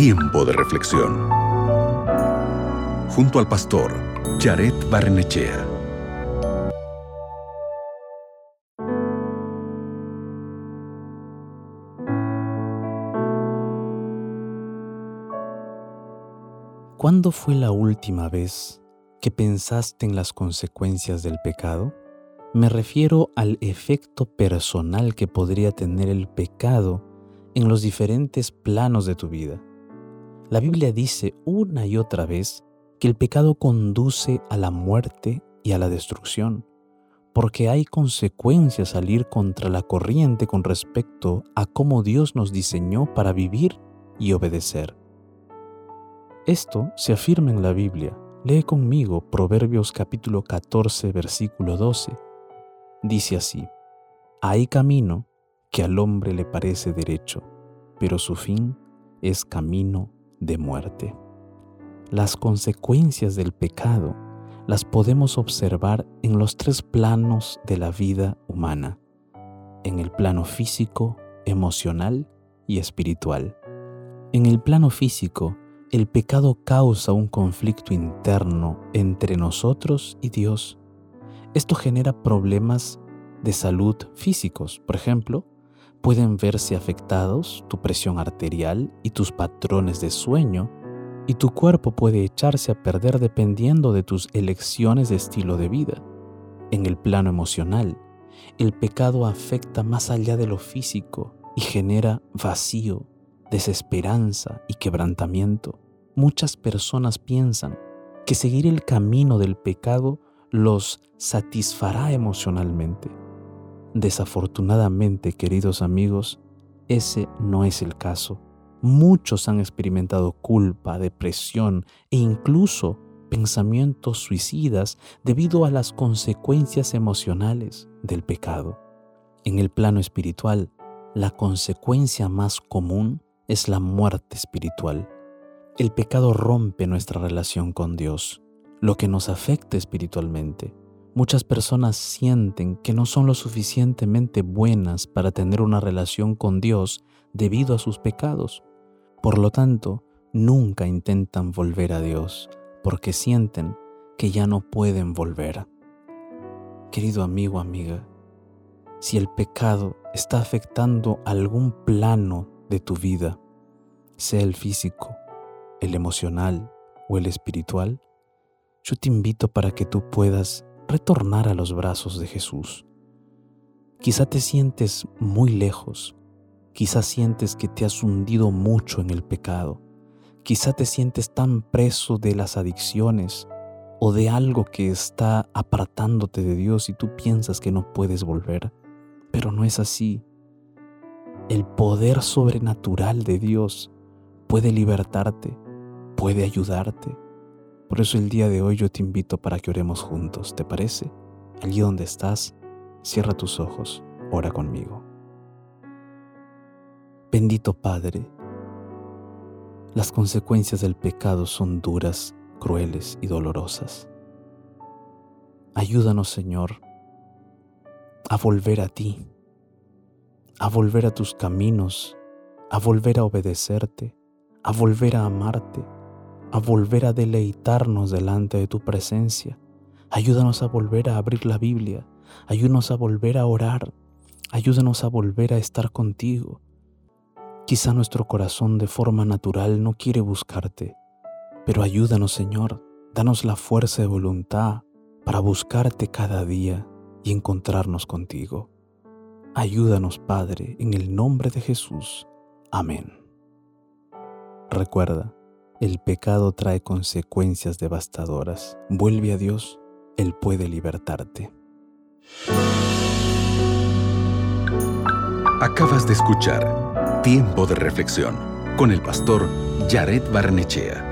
Tiempo de reflexión. Junto al pastor Jared Barnechea. ¿Cuándo fue la última vez que pensaste en las consecuencias del pecado? Me refiero al efecto personal que podría tener el pecado en los diferentes planos de tu vida. La Biblia dice una y otra vez que el pecado conduce a la muerte y a la destrucción, porque hay consecuencias al ir contra la corriente con respecto a cómo Dios nos diseñó para vivir y obedecer. Esto se afirma en la Biblia. Lee conmigo Proverbios capítulo 14, versículo 12 dice así, hay camino que al hombre le parece derecho, pero su fin es camino de muerte. Las consecuencias del pecado las podemos observar en los tres planos de la vida humana, en el plano físico, emocional y espiritual. En el plano físico, el pecado causa un conflicto interno entre nosotros y Dios esto genera problemas de salud físicos. Por ejemplo, pueden verse afectados tu presión arterial y tus patrones de sueño, y tu cuerpo puede echarse a perder dependiendo de tus elecciones de estilo de vida. En el plano emocional, el pecado afecta más allá de lo físico y genera vacío, desesperanza y quebrantamiento. Muchas personas piensan que seguir el camino del pecado los satisfará emocionalmente. Desafortunadamente, queridos amigos, ese no es el caso. Muchos han experimentado culpa, depresión e incluso pensamientos suicidas debido a las consecuencias emocionales del pecado. En el plano espiritual, la consecuencia más común es la muerte espiritual. El pecado rompe nuestra relación con Dios lo que nos afecta espiritualmente. Muchas personas sienten que no son lo suficientemente buenas para tener una relación con Dios debido a sus pecados. Por lo tanto, nunca intentan volver a Dios porque sienten que ya no pueden volver. Querido amigo, amiga, si el pecado está afectando algún plano de tu vida, sea el físico, el emocional o el espiritual, yo te invito para que tú puedas retornar a los brazos de Jesús. Quizá te sientes muy lejos, quizá sientes que te has hundido mucho en el pecado, quizá te sientes tan preso de las adicciones o de algo que está apartándote de Dios y tú piensas que no puedes volver, pero no es así. El poder sobrenatural de Dios puede libertarte, puede ayudarte por eso el día de hoy yo te invito para que oremos juntos, ¿te parece? Allí donde estás, cierra tus ojos, ora conmigo. Bendito Padre, las consecuencias del pecado son duras, crueles y dolorosas. Ayúdanos, Señor, a volver a ti, a volver a tus caminos, a volver a obedecerte, a volver a amarte a volver a deleitarnos delante de tu presencia. Ayúdanos a volver a abrir la Biblia. Ayúdanos a volver a orar. Ayúdanos a volver a estar contigo. Quizá nuestro corazón de forma natural no quiere buscarte, pero ayúdanos Señor, danos la fuerza de voluntad para buscarte cada día y encontrarnos contigo. Ayúdanos Padre, en el nombre de Jesús. Amén. Recuerda, el pecado trae consecuencias devastadoras. Vuelve a Dios, Él puede libertarte. Acabas de escuchar Tiempo de Reflexión con el pastor Jared Barnechea.